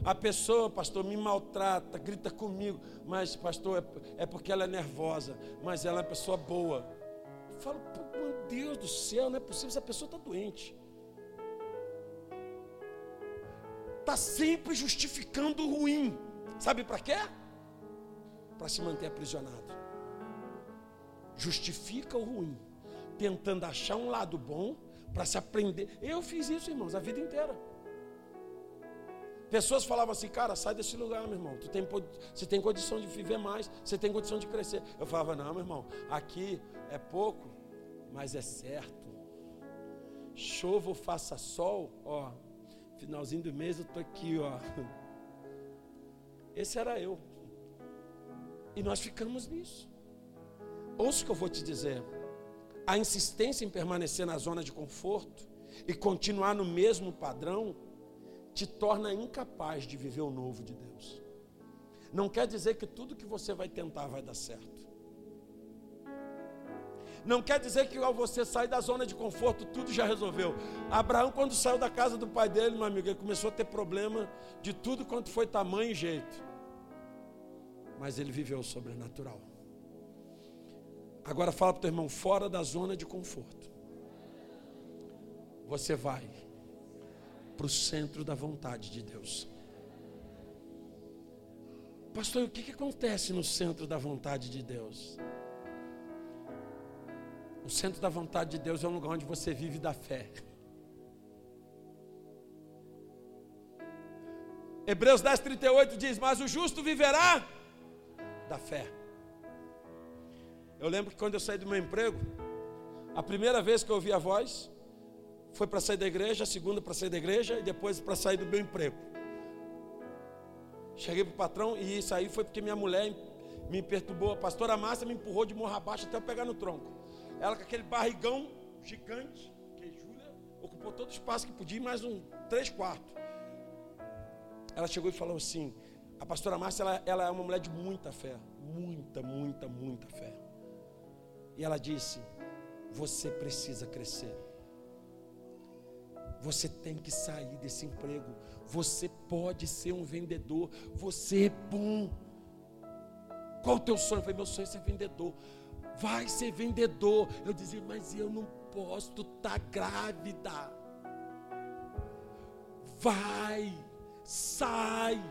A pessoa, pastor, me maltrata, grita comigo, mas, pastor, é, é porque ela é nervosa, mas ela é uma pessoa boa. Eu falo, meu Deus do céu, não é possível, essa pessoa está doente. Está sempre justificando o ruim. Sabe para quê? Para se manter aprisionado. Justifica o ruim, tentando achar um lado bom para se aprender. Eu fiz isso, irmãos, a vida inteira. Pessoas falavam assim, cara, sai desse lugar, meu irmão. Tu tem, você tem condição de viver mais, você tem condição de crescer. Eu falava, não, meu irmão, aqui é pouco, mas é certo. Chova ou faça sol, ó, finalzinho do mês eu tô aqui, ó. Esse era eu. E nós ficamos nisso. Ouça o que eu vou te dizer. A insistência em permanecer na zona de conforto e continuar no mesmo padrão te torna incapaz de viver o novo de Deus. Não quer dizer que tudo que você vai tentar vai dar certo. Não quer dizer que ao você sair da zona de conforto, tudo já resolveu. Abraão, quando saiu da casa do pai dele, meu amigo, ele começou a ter problema de tudo quanto foi tamanho e jeito. Mas ele viveu o sobrenatural. Agora fala para o teu irmão, fora da zona de conforto. Você vai para o centro da vontade de Deus. Pastor, o que, que acontece no centro da vontade de Deus? O centro da vontade de Deus é um lugar onde você vive da fé. Hebreus 10, 38 diz: Mas o justo viverá da fé. Eu lembro que quando eu saí do meu emprego, a primeira vez que eu ouvi a voz, foi para sair da igreja, a segunda para sair da igreja e depois para sair do meu emprego. Cheguei para o patrão e isso aí foi porque minha mulher me perturbou. A pastora Márcia me empurrou de morra abaixo até eu pegar no tronco. Ela com aquele barrigão gigante, que Júlia ocupou todo o espaço que podia, mais um três quartos. Ela chegou e falou assim: a pastora Márcia ela, ela é uma mulher de muita fé, muita, muita, muita fé. E ela disse: você precisa crescer. Você tem que sair desse emprego. Você pode ser um vendedor. Você é bom. Qual o teu sonho? Eu falei, meu sonho é ser vendedor. Vai ser vendedor. Eu dizia, mas eu não posso, tu tá grávida. Vai, sai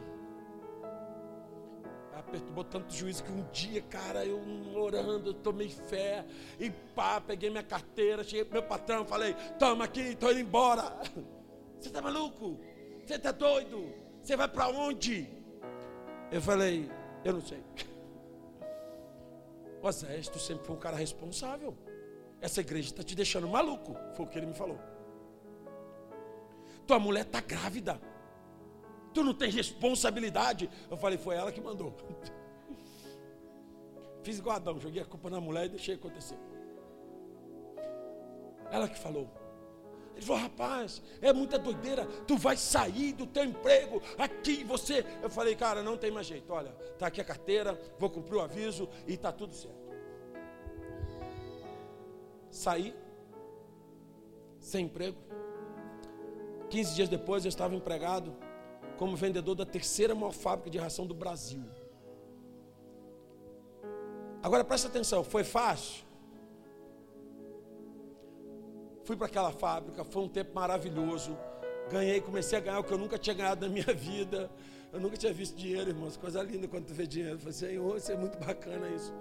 perturbou tanto juízo que um dia, cara, eu orando, eu tomei fé, e pá, peguei minha carteira, cheguei pro meu patrão, falei, toma aqui, estou indo embora. Você tá maluco? Você tá doido? Você vai para onde? Eu falei, eu não sei. O tu sempre foi um cara responsável. Essa igreja está te deixando maluco, foi o que ele me falou. Tua mulher está grávida. Tu não tem responsabilidade. Eu falei, foi ela que mandou. Fiz igual Adão, joguei a culpa na mulher e deixei acontecer. Ela que falou. Ele falou, rapaz, é muita doideira, tu vai sair do teu emprego aqui, você. Eu falei, cara, não tem mais jeito. Olha, tá aqui a carteira, vou cumprir o aviso e tá tudo certo. Saí, sem emprego. 15 dias depois eu estava empregado como vendedor da terceira maior fábrica de ração do Brasil. Agora presta atenção, foi fácil? Fui para aquela fábrica, foi um tempo maravilhoso. Ganhei, comecei a ganhar o que eu nunca tinha ganhado na minha vida. Eu nunca tinha visto dinheiro, irmãos. Coisa linda quando tu vê dinheiro. Eu falei, Senhor, isso é muito bacana isso.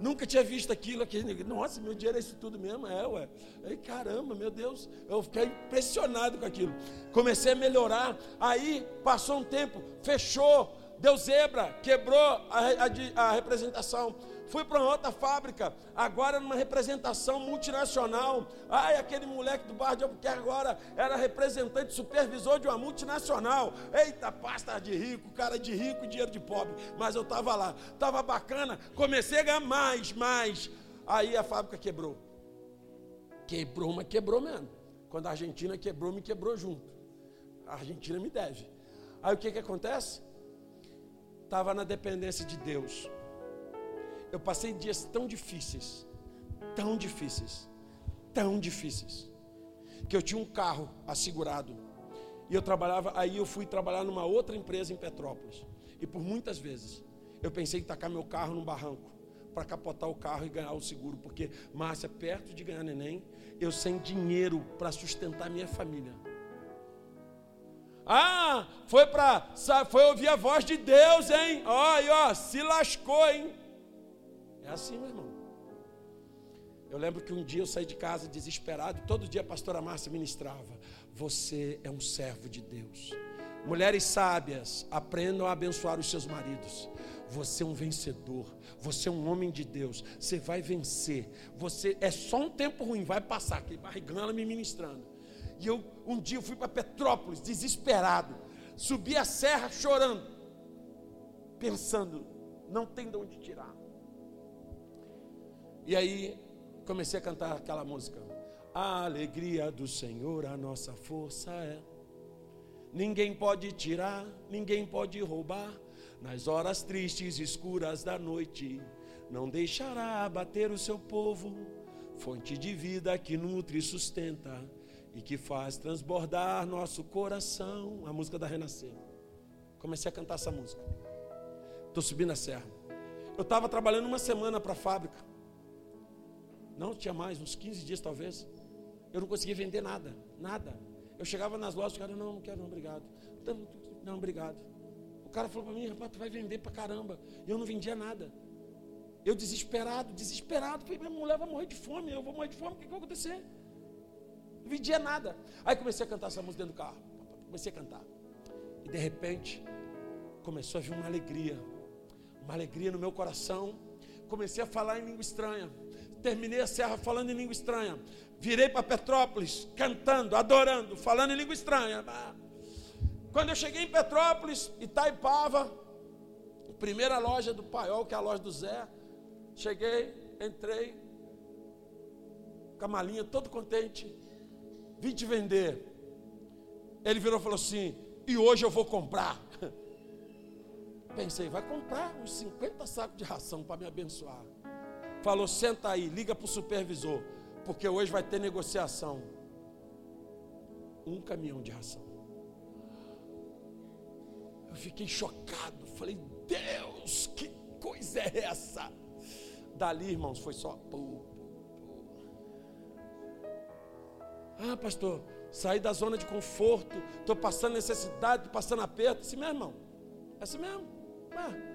Nunca tinha visto aquilo, aquele, nossa, meu dinheiro é isso tudo mesmo, é, ué. Aí, caramba, meu Deus, eu fiquei impressionado com aquilo. Comecei a melhorar, aí passou um tempo, fechou, deu zebra, quebrou a, a, a representação fui para outra fábrica, agora numa representação multinacional. Ai, aquele moleque do bar de Albuquerque agora era representante, supervisor de uma multinacional. Eita, pasta de rico, cara de rico, dinheiro de pobre. Mas eu estava lá, estava bacana, comecei a ganhar mais, mais. Aí a fábrica quebrou. Quebrou, mas quebrou mesmo. Quando a Argentina quebrou, me quebrou junto. A Argentina me deve. Aí o que, que acontece? Estava na dependência de Deus. Eu passei dias tão difíceis, tão difíceis, tão difíceis, que eu tinha um carro assegurado. E eu trabalhava, aí eu fui trabalhar numa outra empresa em Petrópolis. E por muitas vezes eu pensei em tacar meu carro num barranco para capotar o carro e ganhar o seguro, porque Márcia, perto de ganhar neném, eu sem dinheiro para sustentar minha família. Ah, foi para, foi ouvir a voz de Deus, hein? Ó, ó, se lascou, hein? É assim, meu irmão. Eu lembro que um dia eu saí de casa desesperado, todo dia a pastora Márcia ministrava: Você é um servo de Deus. Mulheres sábias, aprendam a abençoar os seus maridos. Você é um vencedor, você é um homem de Deus, você vai vencer. Você é só um tempo ruim, vai passar, aquele barrigão ela me ministrando. E eu um dia eu fui para Petrópolis, desesperado, subi a serra chorando, pensando, não tem de onde tirar. E aí comecei a cantar aquela música. A alegria do Senhor, a nossa força é. Ninguém pode tirar, ninguém pode roubar. Nas horas tristes e escuras da noite, não deixará abater o seu povo. Fonte de vida que nutre e sustenta e que faz transbordar nosso coração. A música da Renascer. Comecei a cantar essa música. Estou subindo a serra. Eu estava trabalhando uma semana para a fábrica. Não tinha mais, uns 15 dias talvez. Eu não conseguia vender nada, nada. Eu chegava nas lojas, o cara, não, não quero, não, obrigado. Não, obrigado. O cara falou para mim, rapaz, tu vai vender para caramba. E eu não vendia nada. Eu desesperado, desesperado. Falei, minha mulher vai morrer de fome, eu vou morrer de fome, o que, que vai acontecer? Não vendia nada. Aí comecei a cantar essa música dentro do carro. Comecei a cantar. E de repente, começou a vir uma alegria. Uma alegria no meu coração. Comecei a falar em língua estranha terminei a serra falando em língua estranha. Virei para Petrópolis, cantando, adorando, falando em língua estranha. Quando eu cheguei em Petrópolis, Itaipava, primeira loja do Paiol, que é a loja do Zé, cheguei, entrei, com a malinha, todo contente, vim te vender. Ele virou e falou assim: e hoje eu vou comprar. Pensei, vai comprar uns 50 sacos de ração para me abençoar falou: senta aí, liga para o supervisor, porque hoje vai ter negociação. Um caminhão de ração. Eu fiquei chocado, falei: Deus, que coisa é essa? Dali, irmãos, foi só. Ah, pastor, saí da zona de conforto, estou passando necessidade, estou passando aperto. Assim mesmo, irmão. É assim mesmo. Ah.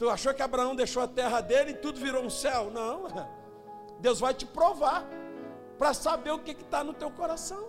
Tu achou que Abraão deixou a terra dele e tudo virou um céu? Não. Deus vai te provar para saber o que está no teu coração.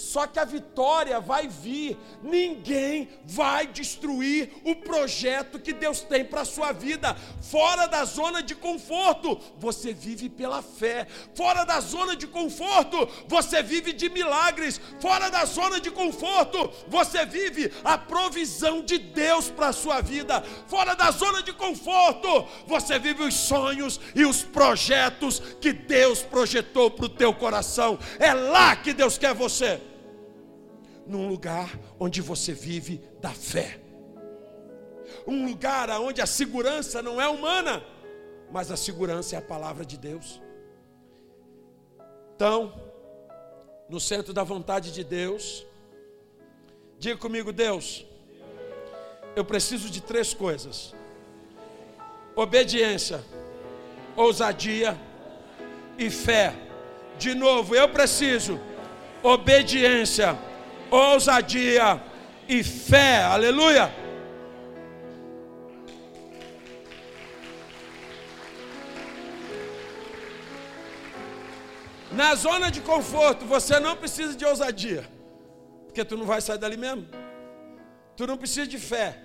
Só que a vitória vai vir, ninguém vai destruir o projeto que Deus tem para a sua vida. Fora da zona de conforto, você vive pela fé. Fora da zona de conforto, você vive de milagres. Fora da zona de conforto, você vive a provisão de Deus para a sua vida. Fora da zona de conforto, você vive os sonhos e os projetos que Deus projetou para o teu coração. É lá que Deus quer você num lugar onde você vive da fé. Um lugar onde a segurança não é humana, mas a segurança é a palavra de Deus. Então, no centro da vontade de Deus, diga comigo, Deus, eu preciso de três coisas: obediência, ousadia e fé. De novo, eu preciso obediência, ousadia e fé. Aleluia. Na zona de conforto, você não precisa de ousadia, porque tu não vai sair dali mesmo. Tu não precisa de fé,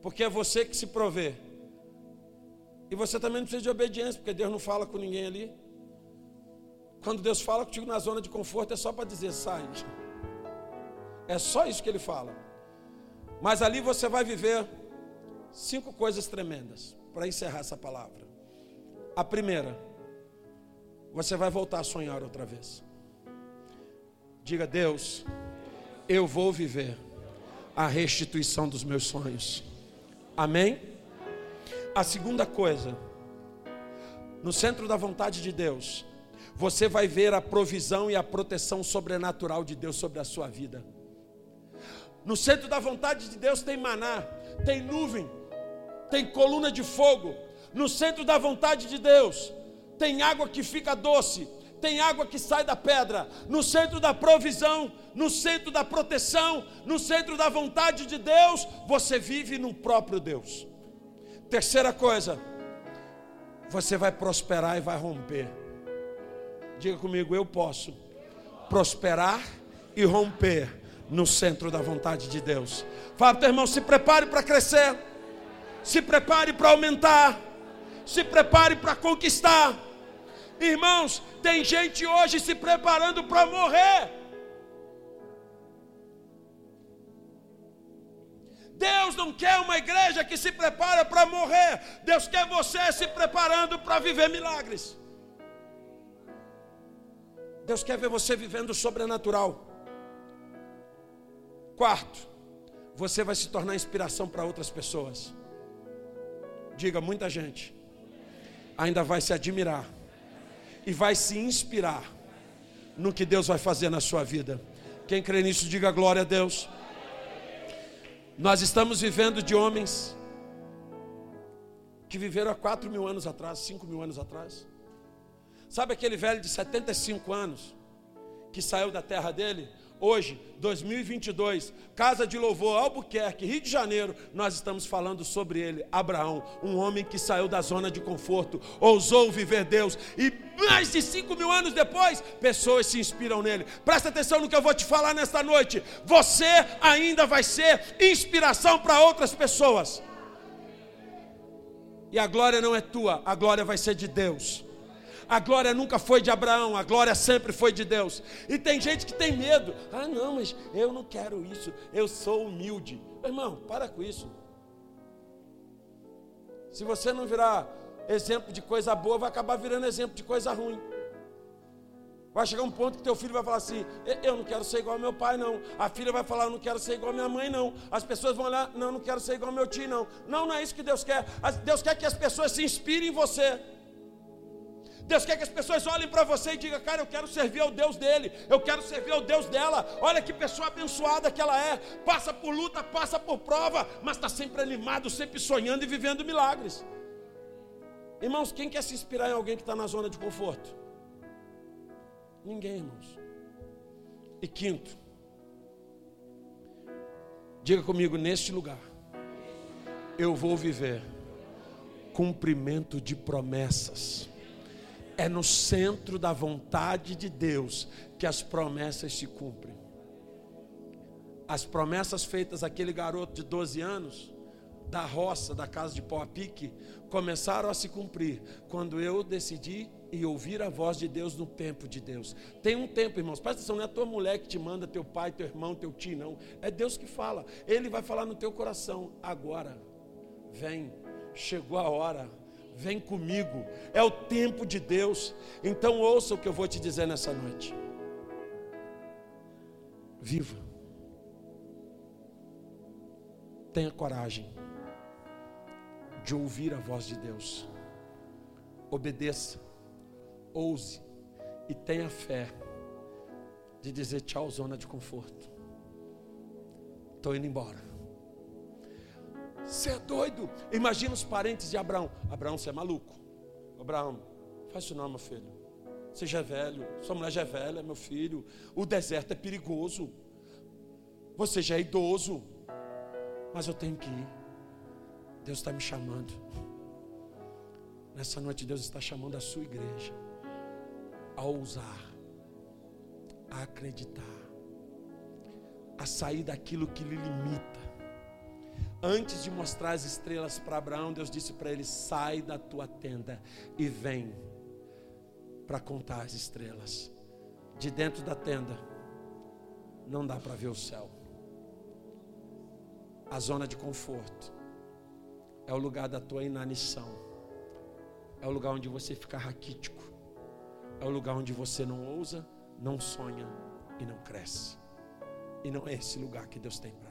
porque é você que se provê. E você também não precisa de obediência, porque Deus não fala com ninguém ali. Quando Deus fala contigo na zona de conforto, é só para dizer: sai. É só isso que ele fala. Mas ali você vai viver cinco coisas tremendas para encerrar essa palavra. A primeira, você vai voltar a sonhar outra vez. Diga, Deus, eu vou viver a restituição dos meus sonhos. Amém? A segunda coisa, no centro da vontade de Deus, você vai ver a provisão e a proteção sobrenatural de Deus sobre a sua vida. No centro da vontade de Deus tem maná, tem nuvem, tem coluna de fogo. No centro da vontade de Deus tem água que fica doce, tem água que sai da pedra. No centro da provisão, no centro da proteção, no centro da vontade de Deus, você vive no próprio Deus. Terceira coisa, você vai prosperar e vai romper. Diga comigo, eu posso prosperar e romper no centro da vontade de Deus. Fala teu irmão, se prepare para crescer, se prepare para aumentar, se prepare para conquistar. Irmãos, tem gente hoje se preparando para morrer. Deus não quer uma igreja que se prepara para morrer. Deus quer você se preparando para viver milagres. Deus quer ver você vivendo sobrenatural. Quarto, você vai se tornar inspiração para outras pessoas. Diga, muita gente ainda vai se admirar e vai se inspirar no que Deus vai fazer na sua vida. Quem crê nisso, diga glória a Deus. Nós estamos vivendo de homens que viveram há 4 mil anos atrás, 5 mil anos atrás. Sabe aquele velho de 75 anos que saiu da terra dele? Hoje, 2022, Casa de Louvor, Albuquerque, Rio de Janeiro, nós estamos falando sobre ele, Abraão, um homem que saiu da zona de conforto, ousou viver Deus, e mais de cinco mil anos depois, pessoas se inspiram nele. Presta atenção no que eu vou te falar nesta noite. Você ainda vai ser inspiração para outras pessoas. E a glória não é tua, a glória vai ser de Deus. A glória nunca foi de Abraão, a glória sempre foi de Deus. E tem gente que tem medo. Ah, não, mas eu não quero isso. Eu sou humilde. Irmão, para com isso. Se você não virar exemplo de coisa boa, vai acabar virando exemplo de coisa ruim. Vai chegar um ponto que teu filho vai falar assim: Eu não quero ser igual ao meu pai, não. A filha vai falar: Eu não quero ser igual à minha mãe, não. As pessoas vão olhar: Não, eu não quero ser igual ao meu tio, não. Não, não é isso que Deus quer. Deus quer que as pessoas se inspirem em você. Deus quer que as pessoas olhem para você e digam, cara, eu quero servir ao Deus dele, eu quero servir ao Deus dela. Olha que pessoa abençoada que ela é. Passa por luta, passa por prova, mas está sempre animado, sempre sonhando e vivendo milagres. Irmãos, quem quer se inspirar em alguém que está na zona de conforto? Ninguém, irmãos. E quinto, diga comigo, neste lugar, eu vou viver cumprimento de promessas. É no centro da vontade de Deus que as promessas se cumprem. As promessas feitas àquele garoto de 12 anos, da roça, da casa de pau a pique, começaram a se cumprir quando eu decidi e ouvir a voz de Deus no tempo de Deus. Tem um tempo, irmãos, presta atenção, não é a tua mulher que te manda, teu pai, teu irmão, teu tio, não. É Deus que fala. Ele vai falar no teu coração. Agora, vem, chegou a hora vem comigo, é o tempo de Deus. Então ouça o que eu vou te dizer nessa noite. Viva. Tenha coragem de ouvir a voz de Deus. Obedeça, ouse e tenha fé de dizer tchau, zona de conforto. Estou indo embora. Você é doido? Imagina os parentes de Abraão. Abraão, você é maluco. Abraão, faz isso não, meu filho. Você já é velho, sua mulher já é velha, meu filho. O deserto é perigoso. Você já é idoso. Mas eu tenho que ir. Deus está me chamando. Nessa noite, Deus está chamando a sua igreja a ousar, a acreditar, a sair daquilo que lhe limita Antes de mostrar as estrelas para Abraão, Deus disse para ele: sai da tua tenda e vem para contar as estrelas. De dentro da tenda, não dá para ver o céu. A zona de conforto é o lugar da tua inanição, é o lugar onde você fica raquítico, é o lugar onde você não ousa, não sonha e não cresce. E não é esse lugar que Deus tem para